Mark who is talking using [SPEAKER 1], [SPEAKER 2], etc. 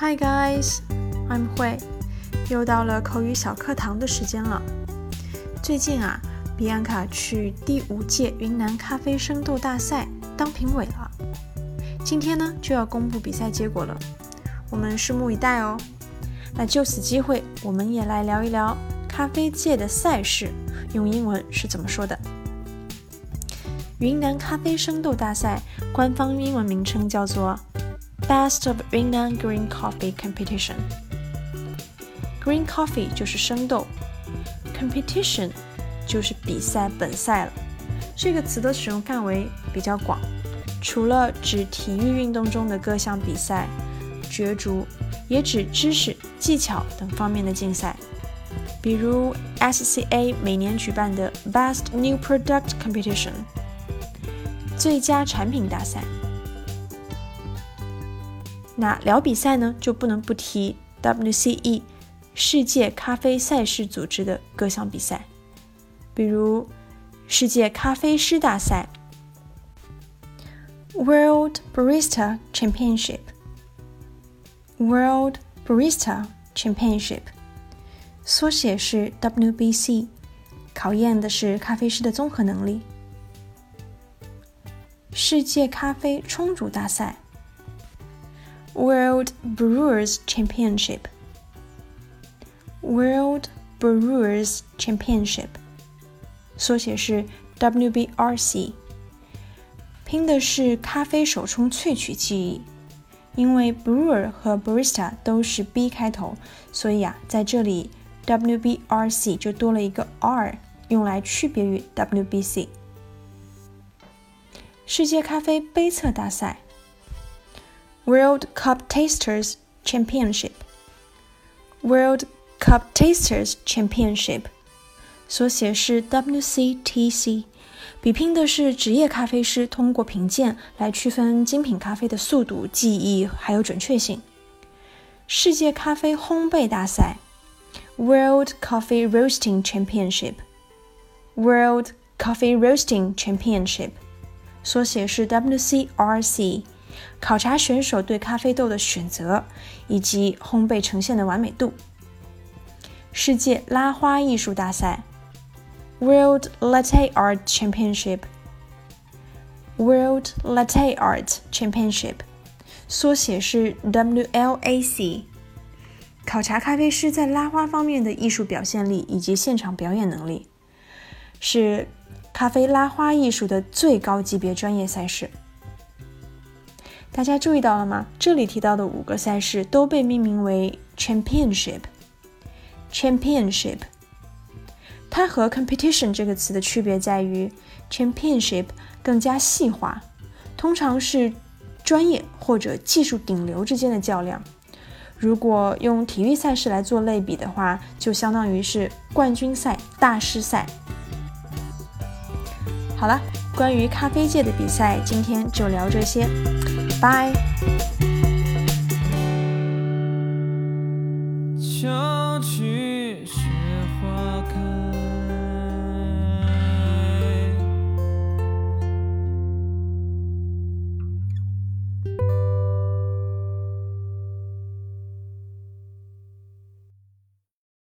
[SPEAKER 1] Hi guys, I'm Hui。又到了口语小课堂的时间了。最近啊，比安卡去第五届云南咖啡生豆大赛当评委了。今天呢就要公布比赛结果了，我们拭目以待哦。那就此机会，我们也来聊一聊咖啡界的赛事，用英文是怎么说的？云南咖啡生豆大赛官方英文名称叫做。Best of Yunnan Green Coffee Competition。Green Coffee 就是生豆，Competition 就是比赛本赛了。这个词的使用范围比较广，除了指体育运动中的各项比赛、角逐，也指知识、技巧等方面的竞赛。比如 SCA 每年举办的 Best New Product Competition，最佳产品大赛。那聊比赛呢，就不能不提 WCE 世界咖啡赛事组织的各项比赛，比如世界咖啡师大赛 （World Barista Championship），World Barista Championship，缩写是 WBC，考验的是咖啡师的综合能力。世界咖啡冲煮大赛。World Brewers Championship. World Brewers Championship，缩写是 WBRC，拼的是咖啡手冲萃取技艺。因为 brewer 和 barista 都是 B 开头，所以啊，在这里 WBRC 就多了一个 R，用来区别于 WBC。世界咖啡杯测大赛。World Cup Tasters Championship World Cup Tasters Championship，缩写是 WCTC，比拼的是职业咖啡师通过品鉴来区分精品咖啡的速度、技艺还有准确性。世界咖啡烘焙大赛 World Coffee Roasting Championship World Coffee Roasting Championship，缩写是 WCRC。 考察选手对咖啡豆的选择以及烘焙呈现的完美度。世界拉花艺术大赛 （World Latte Art Championship），World Latte Art Championship，缩写是 WLAC。考察咖啡师在拉花方面的艺术表现力以及现场表演能力，是咖啡拉花艺术的最高级别专业赛事。大家注意到了吗？这里提到的五个赛事都被命名为 championship。championship，它和 competition 这个词的区别在于，championship 更加细化，通常是专业或者技术顶流之间的较量。如果用体育赛事来做类比的话，就相当于是冠军赛、大师赛。好了，关于咖啡界的比赛，今天就聊这些。拜。秋去雪花开。